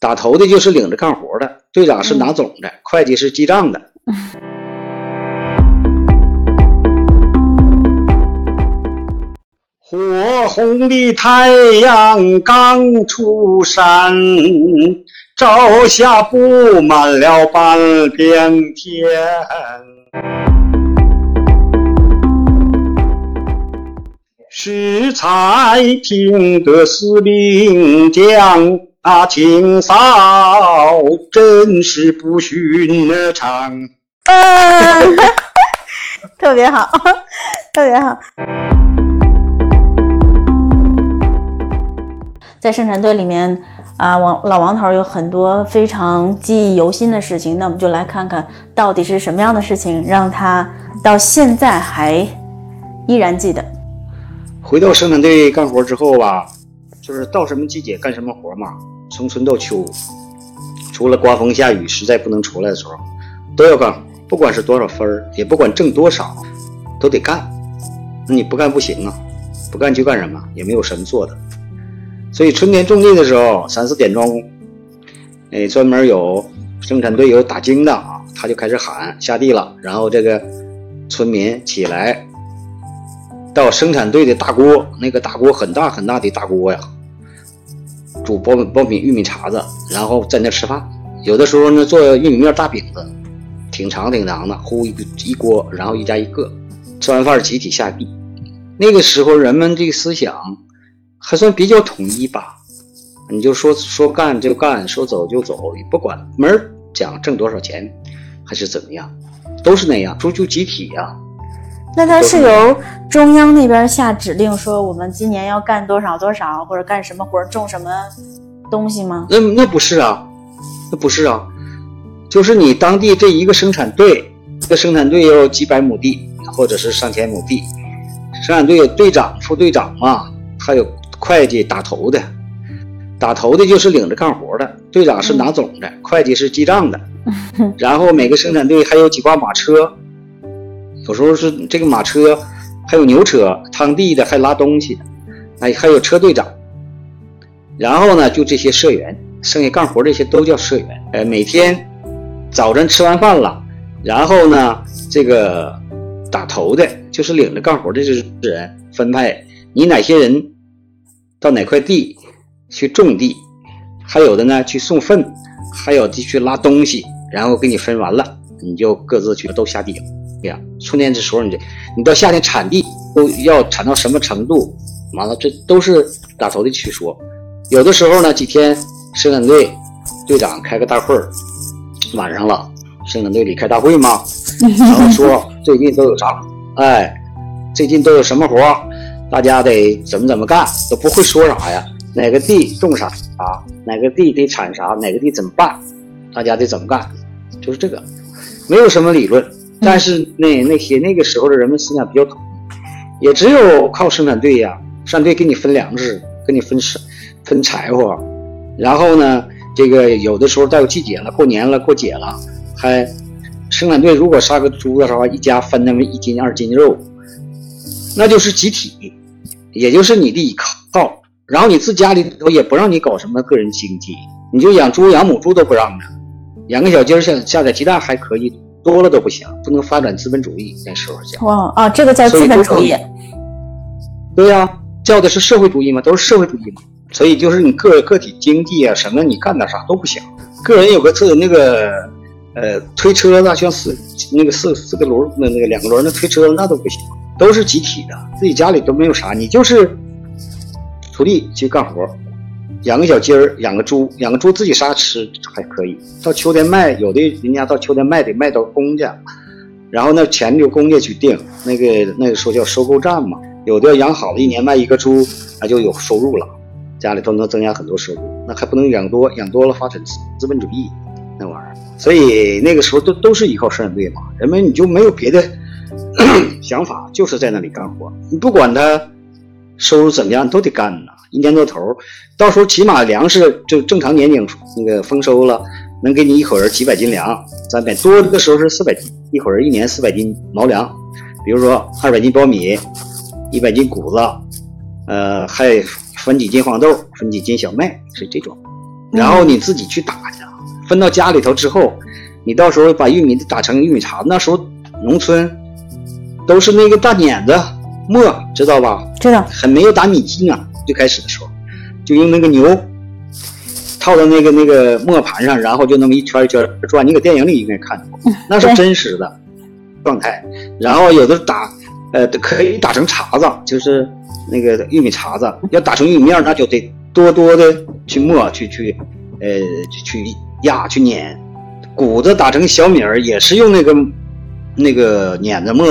打头的就是领着干活的，队长是拿总的，会计是记账的。火红的太阳刚出山，照下布满了半边天。适才听得司令讲啊，清扫真是不寻常。嗯，特别好，特别好。在生产队里面啊，王老王头有很多非常记忆犹新的事情。那我们就来看看到底是什么样的事情让他到现在还依然记得。回到生产队干活之后吧，就是到什么季节干什么活嘛。从春到秋，除了刮风下雨实在不能出来的时候，都要干。不管是多少分儿，也不管挣多少，都得干。那你不干不行啊，不干就干什么？也没有什么做的。所以春天种地的时候，三四点钟，哎，专门有生产队有打更的啊，他就开始喊下地了。然后这个村民起来。到生产队的大锅，那个大锅很大很大的大锅呀，煮苞苞米、玉米碴子，然后在那吃饭。有的时候呢，做玉米面大饼子，挺长挺长的，呼一一锅，然后一家一个，吃完饭集体下地。那个时候人们这个思想还算比较统一吧，你就说说干就干，说走就走，也不管门讲挣多少钱还是怎么样，都是那样，说就集体呀。那它是由中央那边下指令说我们今年要干多少多少，或者干什么活种什么东西吗？那那不是啊，那不是啊，就是你当地这一个生产队，这个生产队有几百亩地，或者是上千亩地，生产队有队长、副队长嘛，还有会计打头的，打头的就是领着干活的，队长是拿总的，会计是记账的，然后每个生产队还有几挂马车。有时候是这个马车，还有牛车趟地的，还拉东西的，哎，还有车队长。然后呢，就这些社员，剩下干活这些都叫社员。呃，每天早晨吃完饭了，然后呢，这个打头的，就是领着干活的这些人分派，你哪些人到哪块地去种地，还有的呢去送粪，还有的去拉东西，然后给你分完了，你就各自去都下地了。呀，春天的时候你这，你到夏天产地都要产到什么程度？完了，这都是打头的去说。有的时候呢，几天生产队队长开个大会儿，晚上了，生产队里开大会嘛，然后说最近都有啥？哎，最近都有什么活？大家得怎么怎么干？都不会说啥呀？哪个地种啥啊？哪个地得产啥？哪个地怎么办？大家得怎么干？就是这个，没有什么理论。但是那那些那个时候的人们思想比较统一，也只有靠生产队呀，生产队给你分粮食，给你分分分柴火，然后呢，这个有的时候到季节了，过年了，过节了，还生产队如果杀个猪的话，一家分那么一斤二斤肉，那就是集体，也就是你的依靠，然后你自家里头也不让你搞什么个人经济，你就养猪养母猪都不让的，养个小鸡下下点鸡蛋还可以。多了都不行，不能发展资本主义。那时候讲哇啊，这个叫资本主义。对呀，叫的是社会主义嘛，都是社会主义嘛。所以就是你个个体经济啊，什么你干点啥都不行。个人有个自那个呃推车子，像四那个四四个轮那那个两个轮的推车子那都不行，都是集体的。自己家里都没有啥，你就是土地去干活。养个小鸡儿，养个猪，养个猪自己杀吃还可以。到秋天卖，有的人家到秋天卖得卖到公家，然后那钱就公家去定。那个那个时候叫收购站嘛。有的养好了，一年卖一个猪，那就有收入了，家里头能增加很多收入。那还不能养多，养多了发展资资本主义那玩意儿。所以那个时候都都是依靠生产队嘛，人们你就没有别的 想法，就是在那里干活。你不管他收入怎么样，都得干呢。一年到头，到时候起码粮食就正常年景那个丰收了，能给你一口人几百斤粮，三百多的时候是四百斤，一口人一年四百斤毛粮，比如说二百斤苞米，一百斤谷子，呃，还分几斤黄豆，分几斤小麦，是这种。然后你自己去打去，分到家里头之后，你到时候把玉米打成玉米碴。那时候农村都是那个大碾子磨，知道吧？知道。很没有打米机呢，最开始的时候就用那个牛套到那个那个磨盘上，然后就那么一圈一圈转。你搁电影里应该看过，那是真实的状态。然后有的打呃可以打成碴子，就是那个玉米碴子。要打成玉米面，那就得多多的去磨，去去呃去压去碾。谷子打成小米儿也是用那个那个碾子磨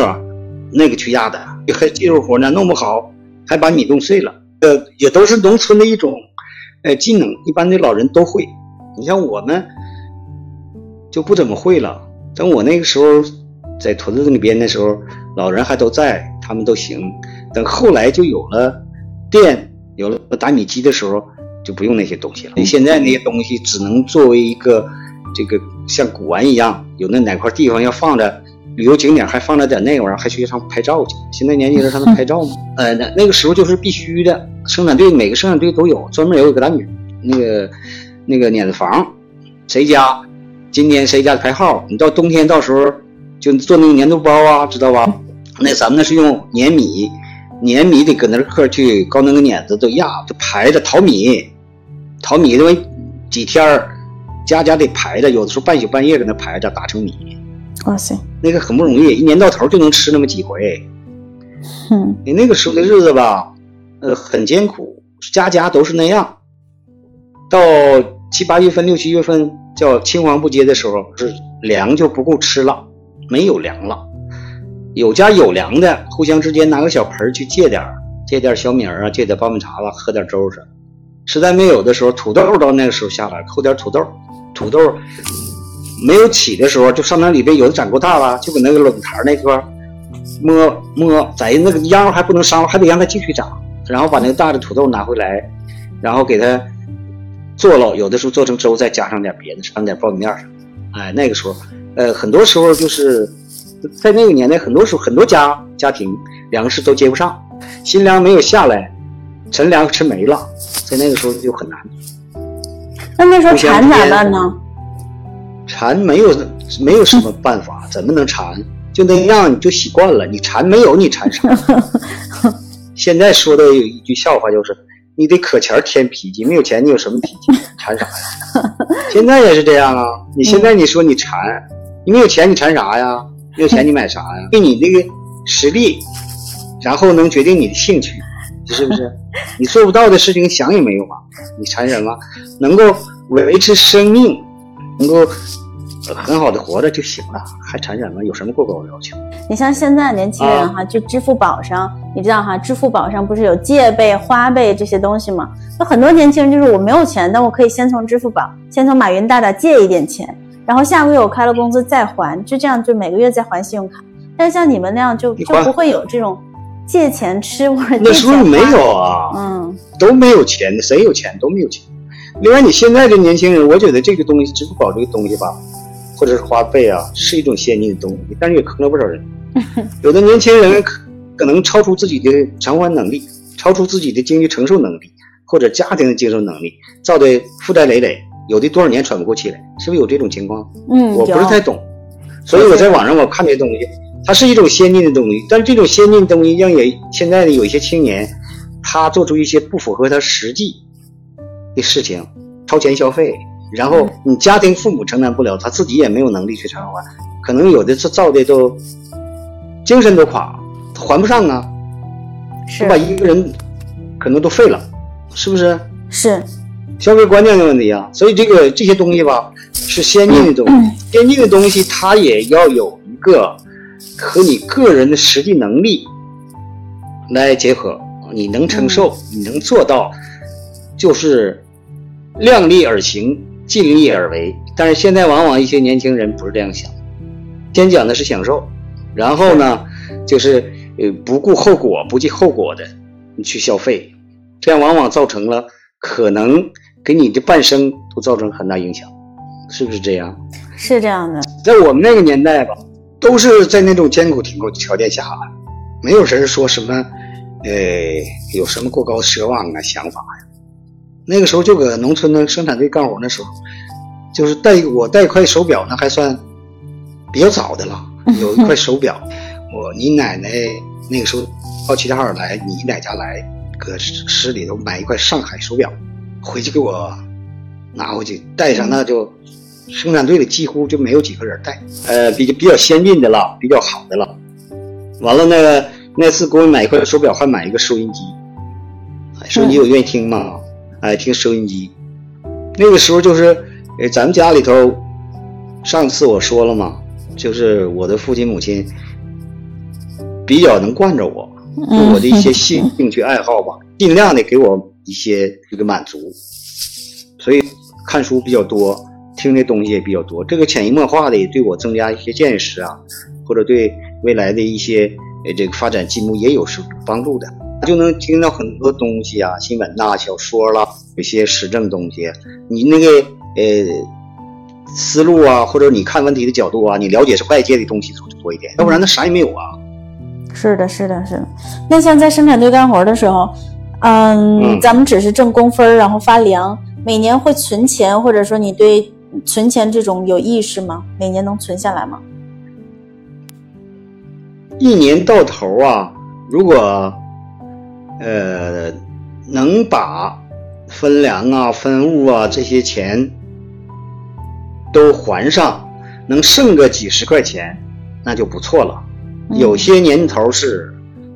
那个去压的，还技术活呢，弄不好还把米弄碎了。呃，也都是农村的一种呃技能，一般的老人都会。你像我们就不怎么会了。等我那个时候在屯子里边的时候，老人还都在，他们都行。等后来就有了电，有了打米机的时候，就不用那些东西了。现在那些东西只能作为一个这个像古玩一样，有那哪块地方要放着。旅游景点还放了点那玩意儿，还去上拍照去。现在年轻人还能拍照吗？呃，那那个时候就是必须的。生产队每个生产队都有专门有一个咱女那个那个碾子房，谁家今天谁家的排号，你到冬天到时候就做那个粘豆包啊，知道吧？那咱们那是用碾米，碾米得搁那块去搞那个碾子都压，就排着淘米，淘米因为几天家家得排着，有的时候半宿半夜搁那排着打成米。哇塞，那个很不容易，一年到头就能吃那么几回。嗯，你那个时候的日子吧，呃，很艰苦，家家都是那样。到七八月份、六七月份叫青黄不接的时候，是粮就不够吃了，没有粮了。有家有粮的，互相之间拿个小盆去借点借点小米儿啊，借点苞米碴子，喝点粥啥。实在没有的时候，土豆到那个时候下来，扣点土豆，土豆。没有起的时候，就上那里边有的长够大了，就搁那个冷台那块摸摸，在那个秧还不能伤，还得让它继续长，然后把那个大的土豆拿回来，然后给它做了，有的时候做成粥，再加上点别的，上点苞米面上。哎，那个时候，呃，很多时候就是在那个年代，很多时候很多家家庭粮食都接不上，新粮没有下来，陈粮吃没了，在那个时候就很难。那那时候馋咋办呢？馋没有没有什么办法，怎么能馋？就那样你就习惯了。你馋没有你馋啥？现在说的有一句笑话就是，你得可钱添脾气，没有钱你有什么脾气？馋啥呀？现在也是这样啊。你现在你说你馋，你没有钱你馋啥呀？没有钱你买啥呀？对你那个实力，然后能决定你的兴趣，是不是？你做不到的事情想也没有啊。你馋什么？能够维持生命。能够很好的活着就行了，还馋什么？有什么过高要求？你像现在年轻人哈，就支付宝上，你知道哈，支付宝上不是有借呗、花呗这些东西吗？有很多年轻人就是我没有钱，但我可以先从支付宝，先从马云大大借一点钱，然后下个月我开了工资再还，就这样就每个月再还信用卡。但是像你们那样就就不会有这种借钱吃或者那时候没有啊，嗯，都没有钱，谁有钱都没有钱。另外，你现在这年轻人，我觉得这个东西，支付宝这个东西吧，或者是花呗啊，是一种先进的东西，但是也坑了不少人。有的年轻人可可能超出自己的偿还能力，超出自己的经济承受能力，或者家庭的接受能力，造的负债累累，有的多少年喘不过气来，是不是有这种情况？嗯，我不是太懂，所以我在网上我看这东西，它是一种先进的东西，但是这种先进的东西让也现在的有一些青年，他做出一些不符合他实际。的事情，超前消费，然后你家庭父母承担不了，他自己也没有能力去偿还，可能有的是造的都精神都垮，还不上啊，是把一个人可能都废了，是不是？是消费观念的问题啊，所以这个这些东西吧，是先进的东西，先进的东西它也要有一个和你个人的实际能力来结合，你能承受，你能做到，就是。量力而行，尽力而为。但是现在往往一些年轻人不是这样想，先讲的是享受，然后呢，就是呃不顾后果、不计后果的你去消费，这样往往造成了可能给你的半生都造成很大影响，是不是这样？是这样的。在我们那个年代吧，都是在那种艰苦贫困条件下，没有人说什么，呃，有什么过高奢望啊想法呀。那个时候就搁农村的生产队干活那时候，就是带我带一块手表，那还算比较早的了。有一块手表，我你奶奶那个时候到齐齐哈尔来，你奶家来，搁市里头买一块上海手表，回去给我拿回去戴上，那就生产队里几乎就没有几个人戴，呃，比较比较先进的了，比较好的了。完了，那个那次给我买一块手表，还买一个收音机，收音机我愿意听嘛，哎，听收音机。那个时候就是，呃，咱们家里头，上次我说了嘛，就是我的父亲母亲比较能惯着我，我的一些兴兴趣爱好吧，尽量的给我一些这个满足，所以看书比较多，听的东西也比较多，这个潜移默化的也对我增加一些见识啊，或者对。未来的一些呃这个发展进步也有是帮助的，就能听到很多东西啊，新闻呐、小说啦，有些时政东西，你那个呃思路啊，或者你看问题的角度啊，你了解是外界的东西多一点，要不然那啥也没有啊。是的，是的，是的。那像在生产队干活的时候，嗯，咱们只是挣工分，然后发粮，每年会存钱，或者说你对存钱这种有意识吗？每年能存下来吗？一年到头啊，如果呃能把分粮啊、分物啊这些钱都还上，能剩个几十块钱，那就不错了。有些年头是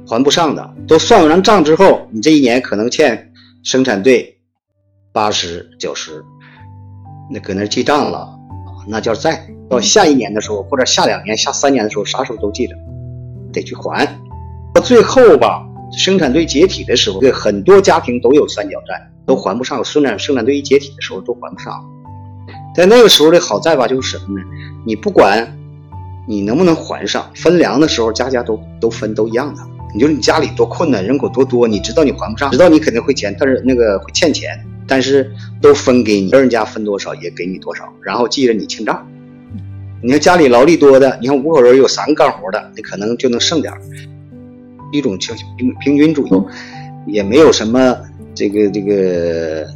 还不上的，都算完账之后，你这一年可能欠生产队八十九十，那搁那记账了，那叫债。到下一年的时候，或者下两年、下三年的时候，啥时候都记着。得去还，到最后吧，生产队解体的时候，对很多家庭都有三角债，都还不上。生产生产队一解体的时候，都还不上。在那个时候的好在吧，就是什么呢？你不管你能不能还上，分粮的时候，家家都都分都一样的。你就是你家里多困难，人口多多，你知道你还不上，知道你肯定会欠，但是那个会欠钱，但是都分给你，别人家分多少也给你多少，然后记着你清账。你看家里劳力多的，你看五口人有三个干活的，你可能就能剩点。一种平平平均主义，也没有什么这个这个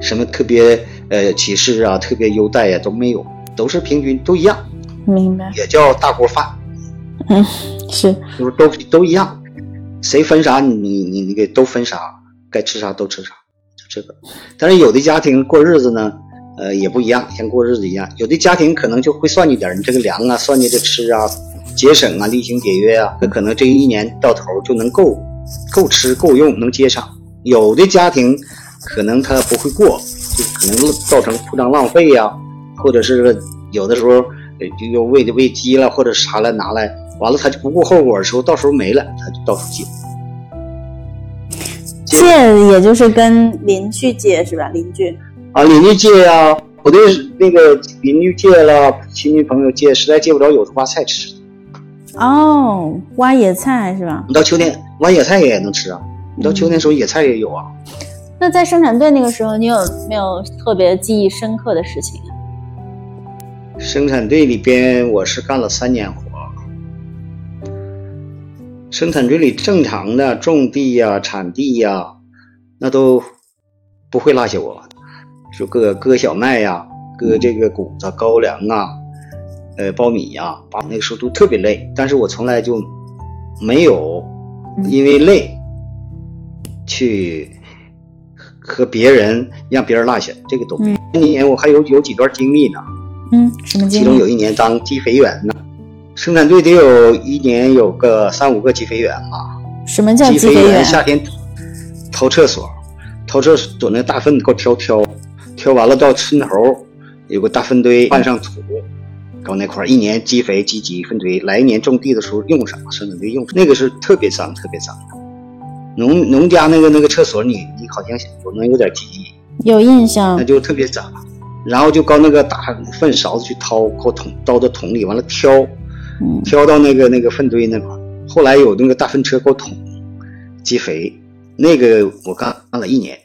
什么特别呃歧视啊、特别优待呀都没有，都是平均都一样。明白。也叫大锅饭。嗯，是。就是都都一样，谁分啥你你你给都分啥，该吃啥都吃啥，就这个。但是有的家庭过日子呢。呃，也不一样，像过日子一样。有的家庭可能就会算计点你这个粮啊，算计着吃啊，节省啊，厉行节约啊，那可能这一年到头就能够够吃够用，能接上。有的家庭可能他不会过，就可能造成铺张浪费呀，或者是有的时候就又喂的喂鸡了，或者啥了拿来，完了他就不顾后果的时候，到时候没了，他就到处借。借也就是跟邻居借是吧？邻居。啊，邻居借呀，我对那个邻居借了，亲戚朋友借，实在借不着，有时挖菜吃。哦，挖野菜是吧？你到秋天挖野菜也能吃啊，你到秋天时候野菜也有啊。那在生产队那个时候，你有没有特别记忆深刻的事情啊？生产队里边，我是干了三年活。生产队里正常的种地呀、产地呀，那都不会落下我。就割割小麦呀，割这个谷子、高粱啊，呃，苞米呀，把那个时候都特别累，但是我从来就没有因为累去和别人让别人落下，这个都没有。那年我还有有几段经历呢，嗯，什么经历？其中有一年当鸡肥员呢，生产队得有一年有个三五个鸡肥员吧。什么叫鸡肥员？夏天掏厕所，掏厕所那大粪给我挑挑。挑完了到村头，有个大粪堆，拌上土，搞那块一年积肥积积粪堆，来年种地的时候用上，生产队用那个是特别脏，特别脏的。农农家那个那个厕所，你你好像我能有点记忆，有印象，那就特别脏。然后就搞那个大粪勺子去掏，搞桶倒到桶里，完了挑，挑到那个那个粪堆那块。后来有那个大粪车搞桶积肥，那个我干干了一年，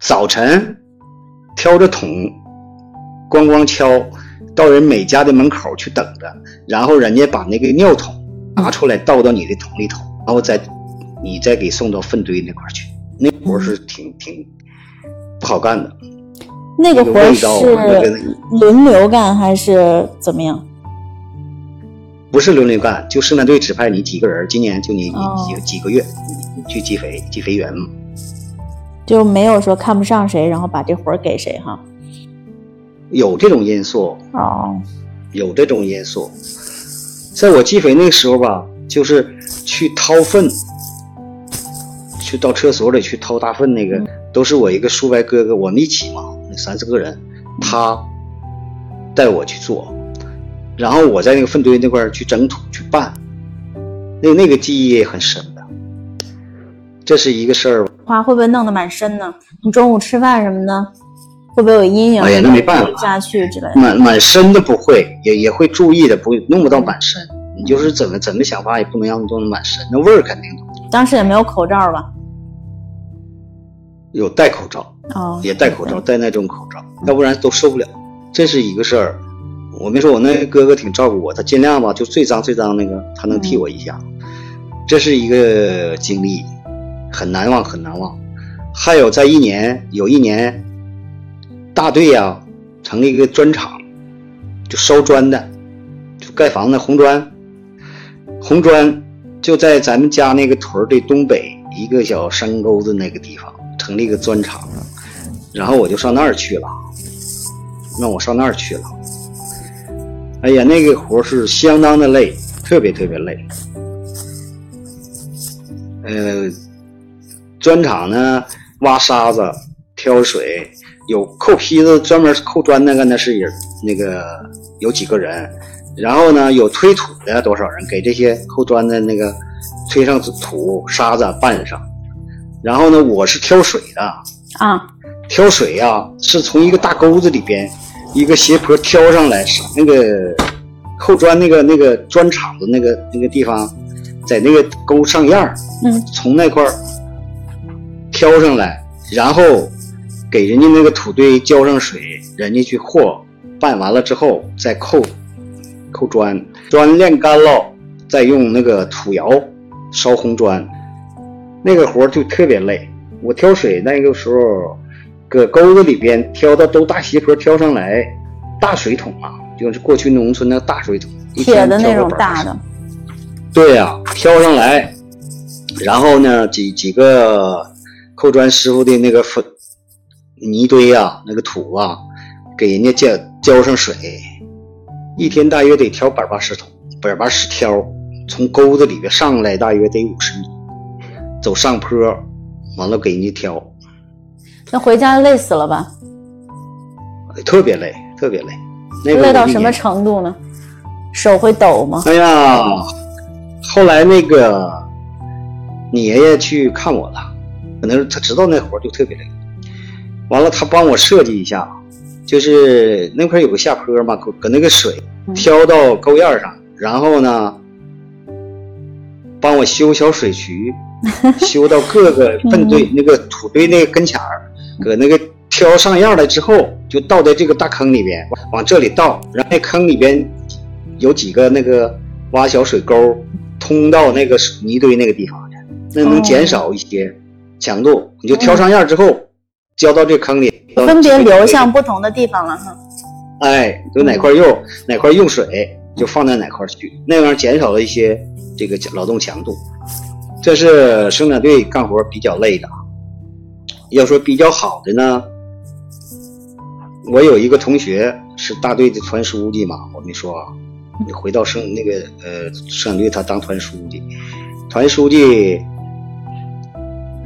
早晨。挑着桶，咣咣敲，到人每家的门口去等着，然后人家把那个尿桶拿出来倒到你的桶里头，然后再你再给送到粪堆那块去。那活是挺挺不好干的。那个活儿是轮流干还是怎么样？不是轮流干，就生产队指派你几个人，今年就你你几几个月，你去积肥积肥员嘛。就没有说看不上谁，然后把这活儿给谁哈？有这种因素，哦，有这种因素。在我积肥那个时候吧，就是去掏粪，去到厕所里去掏大粪，那个、都是我一个叔伯哥哥，我们一起嘛，那三四个人，他带我去做，然后我在那个粪堆那块去整土去拌，那那个记忆也很深的。这是一个事儿，花会不会弄得蛮深呢？你中午吃饭什么的，会不会有阴影？哎呀那没办法下去之类的。满满身的不会，也也会注意的，不弄不到满身。你就是怎么怎么想法，也不能让你弄得满身，那味儿肯定的。当时也没有口罩吧？有戴口罩，哦，也戴口罩，戴那种口罩，要不然都受不了。这是一个事儿。我没说，我那哥哥挺照顾我，他尽量吧，就最脏最脏那个，他能替我一下。这是一个经历，很难忘，很难忘。还有在一年，有一年，大队呀、成立一个砖厂，就烧砖的，就盖房子红砖，红砖就在咱们家那个屯的东北一个小山沟子那个地方成立一个砖厂，然后我就上那儿去了，让我上那儿去了。哎呀，那个活是相当的累，特别特别累。呃，砖厂呢，挖沙子、挑水，有扣坯子专门扣砖那个，那是人那个有几个人，然后呢，有推土的多少人，给这些扣砖的那个推上土沙子拌上，然后呢，我是挑水的，啊，挑水呀、是从一个大沟子里边一个斜坡挑上来，上那个扣砖那个那个砖厂子那个那个地方，在那个沟上沿儿，嗯，从那块儿挑上来，然后给人家那个土堆浇上水，人家去和，拌完了之后再扣扣砖，砖晾干了，再用那个土窑烧红砖，那个活儿就特别累。我挑水那个时候，搁沟子里边挑到都大斜坡挑上来，大水桶啊，就是过去农村那大水桶，一铁的那种大的，对呀、挑上来，然后呢，几几个扣砖师傅的那个粉泥堆呀、那个土啊，给人家浇浇上水，一天大约得挑百八十桶，百八十挑，从沟子里边上来大约得五十米，走上坡，完了给人家挑，那回家累死了吧？特别累，特别累。那个累到什么程度呢？手会抖吗？哎呀，后来那个你爷爷去看我了，可能是他知道那活就特别累。完了，他帮我设计一下，就是那块有个下坡嘛，搁搁那个水嗯。挑到沟沿上，然后呢，帮我修小水渠，修到各个粪堆、那个土堆那个跟前儿，搁那个挑上样了之后，就倒在这个大坑里边，往这里倒，然后那坑里边有几个那个挖小水沟，通到那个泥堆那个地方去，那能减少一些强度。你就挑上样之后，浇到这坑里，分别流向不同的地方了哈。哎，有哪块用哪块用水，就放在哪块去，那样减少了一些这个劳动强度。这是生产队干活比较累的啊。要说比较好的呢，我有一个同学是大队的团书记嘛，我没说啊。你回到生那个呃生产队，他当团书记，团书记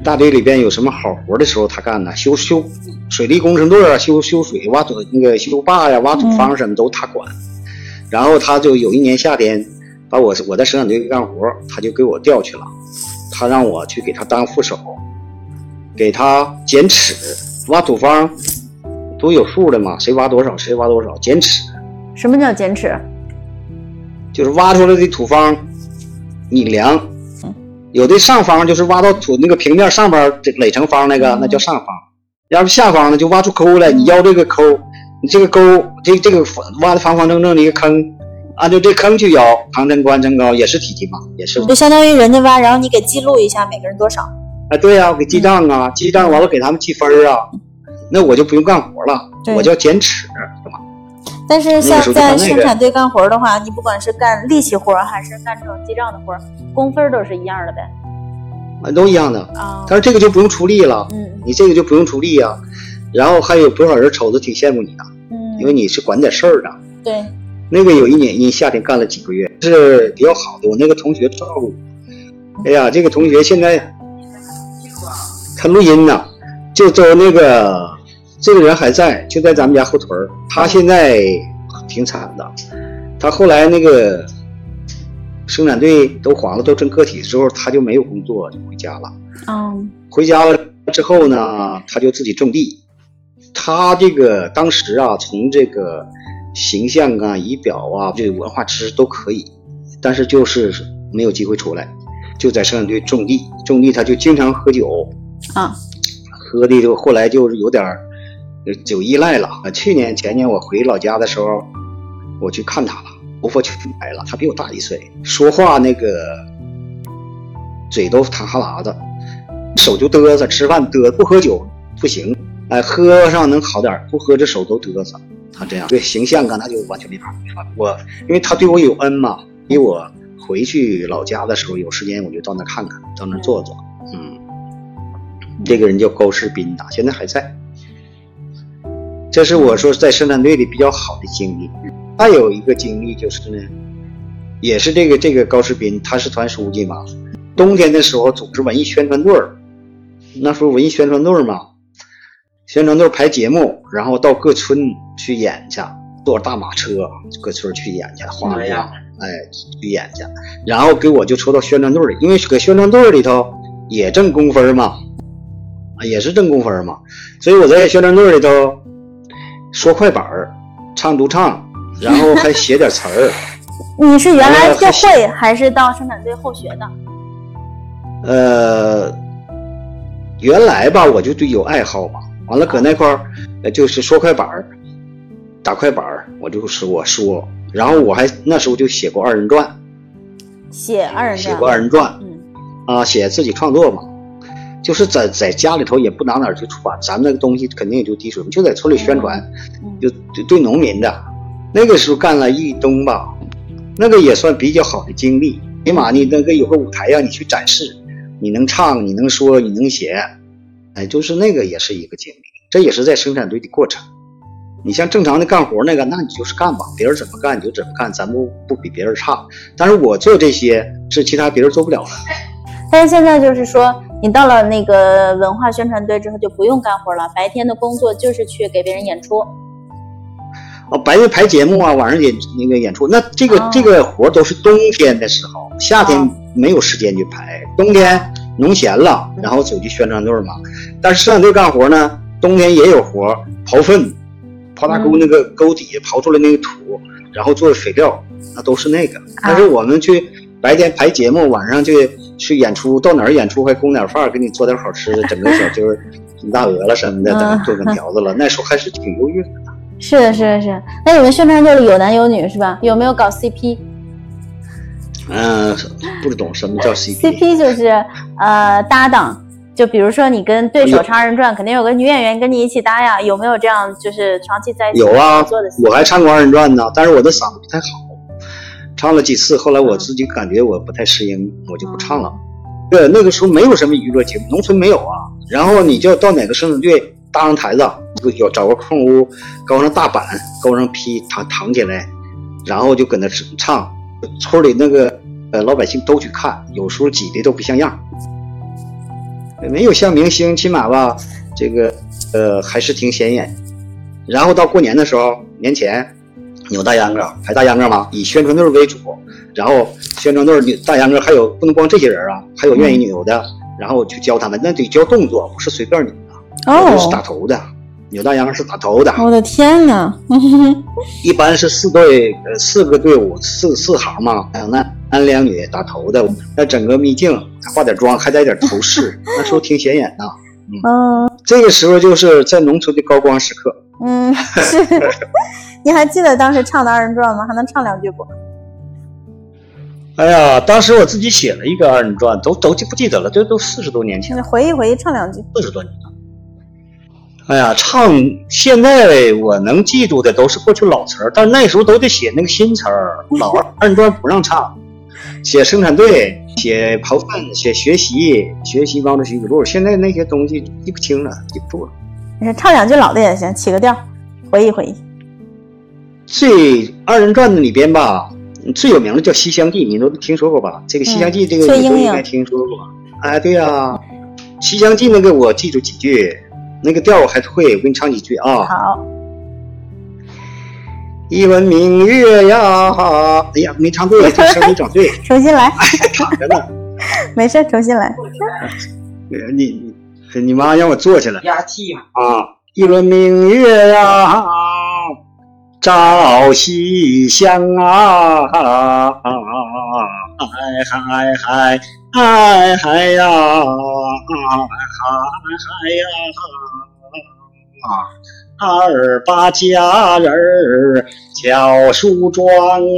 大队里边有什么好活的时候，他干呢，修修水利工程队啊，修修水、挖土那个修坝呀、挖土方什么都他管。然后他就有一年夏天，把我我在生产队干活，他就给我调去了，他让我去给他当副手，给他剪尺，挖土方都有数的嘛，谁挖多少谁挖多少，剪尺什么叫剪尺？就是挖出来的土方，你量。有的上方就是挖到土那个平面上边这垒成方那个，那叫上方；要是下方呢，就挖出沟来，你腰这个沟，你这个沟这这个挖的方方正正的一个坑，按照这坑去舀，旁针宽针高也是体积嘛，也是。就相当于人家挖，然后你给记录一下每个人多少。啊，对呀、我给记账啊，记账完了给他们记分儿啊。那我就不用干活了，对我叫减尺？但是像在生产队干活的话，你不管是干力气活还是干这种记账的活，工分都是一样的呗。啊，都一样的。啊，但是这个就不用出力了，嗯你这个就不用出力呀、然后还有不少人瞅着挺羡慕你的，嗯，因为你是管点事儿的。对，那个有一年，一夏天干了几个月，是比较好的。我那个同学照顾我，哎呀，这个同学现在他录音呢，就走那个这个人还在，就在咱们家后屯儿他现在挺惨的，他后来那个生产队都黄了，都成个体之后，他就没有工作，就回家了。嗯回家了之后呢，他就自己种地。他这个当时啊，从这个形象啊、仪表啊、这个文化知识都可以，但是就是没有机会出来，就在生产队种地。种地他就经常喝酒，啊，喝的就后来就是有点就酒依赖了。去年前年我回老家的时候，我去看他了，头发全白了，他比我大一岁，说话那个嘴都淌哈喇子，手就嘚瑟，吃饭嘚，不喝酒不行，哎，喝上能好点，不喝这手都嘚瑟。他这样对形象啊，那就完全没法没法。我因为他对我有恩嘛，因为我回去老家的时候有时间我就到那看看，到那坐坐，嗯。这个人叫高世斌呐，现在还在。这是我说在生产队里比较好的经历。还有一个经历就是呢，也是这个这个高世斌，他是团书记嘛。冬天的时候组织文艺宣传队儿，那时候文艺宣传队儿嘛，宣传队排节目，然后到各村去演去，坐大马车各村去演去，花样哎去演去，然后给我就抽到宣传队里，因为搁宣传队里头也挣工分嘛，啊也是挣工分嘛，所以我在宣传队里头说快板儿，唱独唱，然后还写点词儿。你是原来就会，还是到生产队后学的？呃，原来吧，我就对有爱好嘛，完了搁那块儿，呃，就是说快板儿，打快板儿，我就说我说，然后我还那时候就写过二人转，写二人转。写过二人转嗯啊，写自己创作嘛，就是在在家里头也不拿哪儿去出版，咱们那个东西肯定也就滴水，就在村里宣传，嗯就对对农民的，那个时候干了一冬吧，那个也算比较好的经历，起码你那个有个舞台让你去展示，你能唱，你能说，你能写，哎，就是那个也是一个经历，这也是在生产队的过程。你像正常的干活那个，那你就是干吧，别人怎么干你就怎么干，咱不不比别人差。但是我做这些是其他别人做不了的。但是现在就是说，你到了那个文化宣传队之后就不用干活了，白天的工作就是去给别人演出。哦，白天排节目啊，晚上演那个演出。那这个、哦这个活都是冬天的时候，夏天哦没有时间去排。冬天农闲了，然后走去宣传队儿嘛。但是生产队干活呢，冬天也有活，刨粪，刨大沟嗯那个沟底下刨出来那个土，然后做肥料，那都是那个。但是我们去白天排节目，晚上去去演出，到哪儿演出还供点饭儿，给你做点好吃的，整个小鸡儿、金大鹅了什么的，做个条子了。那时候还是挺优越的。是的，是的，是。那你们宣传队里有男有女是吧？有没有搞 CP？CP 嗯，不懂什么叫 CP。CP 就是呃搭档，就比如说你跟对手有唱二人转，肯定有个女演员跟你一起搭呀。有没有这样就是长期在一起有啊？我还唱过二人转呢，但是我的嗓子不太好，唱了几次，后来我自己感觉我不太适应，我就不唱了。对，那个时候没有什么娱乐节目，农村没有啊。然后你就到哪个生产队搭上台子，有找个空屋，高上大板，高上坯躺躺起来，然后就搁那唱。村里那个呃老百姓都去看，有时候挤的都不像样。没有像明星，起码吧，这个呃还是挺显眼。然后到过年的时候，年前扭大秧歌，排大秧歌嘛，以宣传队为主。然后宣传队扭大秧歌还有不能光这些人啊，还有愿意扭的，然后去教他们，那得教动作，不是随便扭的，哦都是打头的。扭大秧歌是打头的，我的天呐！一般是四队，呃，四个队伍，四四行嘛，两男男两女打头的，那整个秘境，化点妆，还带点头饰，那时候挺显眼的。嗯这个时候就是在农村的高光时刻。嗯，是。你还记得当时唱的二人转吗？还能唱两句不？哎呀，当时我自己写了一个二人转，都都记不记得了，这都四十多年前你，回忆回忆，唱两句。四十多年了。哎呀，唱现在我能记住的都是过去老词儿，但那时候都得写那个新词儿，老二人转不让唱，写生产队，写刨粪，写学习，学习帮着徐子路。现在那些东西记不清了，记不住了。你说唱两句老的也行，起个调，回忆回忆。最二人转的里边吧，最有名的叫《西厢记》，你都听说过吧？这个《西厢记》这个你都应该听说过。哎，对呀，《西厢记》那个我记住几句。那个调我还会，我给你唱几句啊。好。一轮明月呀，哎呀，没唱对，这声没找对。重新来。卡着呢。没事，重新来。你你你妈让我坐下来。压气嘛。啊，一轮明月呀，照西厢啊，嗨嗨嗨。嗨嗨呀，嗨嗨呀，二八佳人儿巧梳妆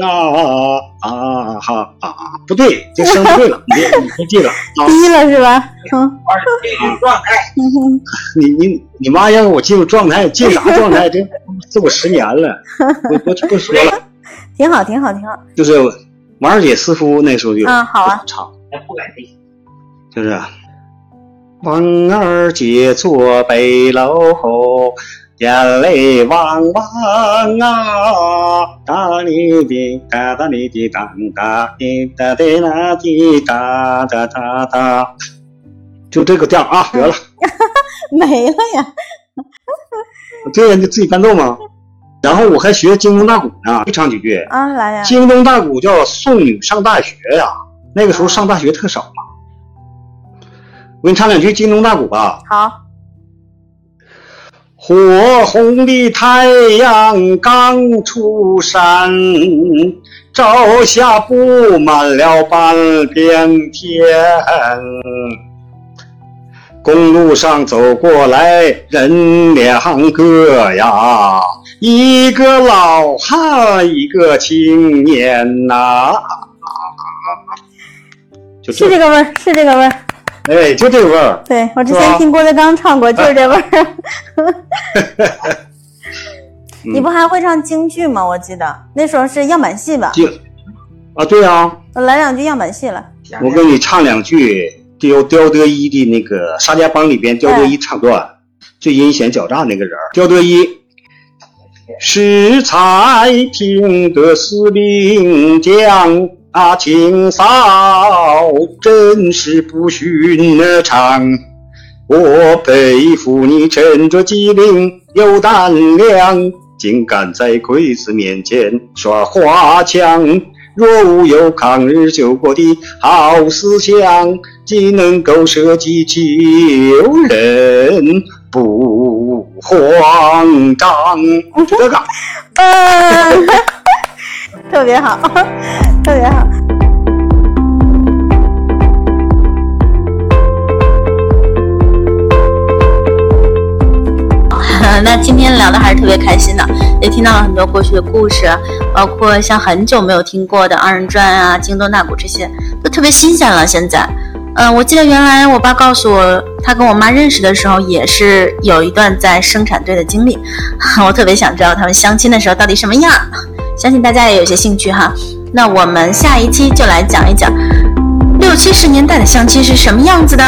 啊啊哈啊！不对，这声不对了，你你别记了，低了是吧？嗯，进入状态。你你你妈让我进入状态，进啥状态？这这我十年了，我不不说了。挺好，挺好，挺好。就是王二姐似乎那时候就嗯好啊唱。不敢听，就是王二姐坐北楼后，眼泪汪汪啊！哒哩滴哒哒哩滴当哒滴哒滴啦滴哒哒哒哒，就这个调啊，得了，没了呀。对呀，你自己伴奏吗？然后我还学京东大鼓呢，会唱几句啊，来呀。京东大鼓叫送女上大学呀。那个时候上大学特少嘛，我给你唱两句京东大鼓吧。好。火红的太阳刚出山，照下布满了半边天。公路上走过来人两个呀，一个老汉，一个青年呐。是这个味儿，是这个味儿，哎，就这个味儿。对我之前听郭德纲唱过，就是这味儿。你不还会唱京剧吗？我记得那时候是样板戏吧？京啊，对啊。来两句样板戏了。我给你唱两句刁刁德一的那个《沙家浜》里边刁德一唱段，最阴险狡诈那个人刁德一。适才听得司令讲。啊，清嫂真是不寻常，我佩服你沉着机灵有胆量，竟敢在鬼子面前耍花枪。若无有抗日救国的好思想，既能够舍己救人不慌张。这个，嗯，特别好。特别好，那今天聊的还是特别开心的，也听到了很多过去的故事，包括像很久没有听过的二人转啊、京东大鼓这些，都特别新鲜了。现在，嗯，我记得原来我爸告诉我，他跟我妈认识的时候，也是有一段在生产队的经历。我特别想知道他们相亲的时候到底什么样，相信大家也有些兴趣哈。那我们下一期就来讲一讲六七十年代的相亲是什么样子的，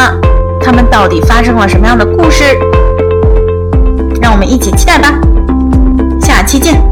他们到底发生了什么样的故事？让我们一起期待吧，下期见。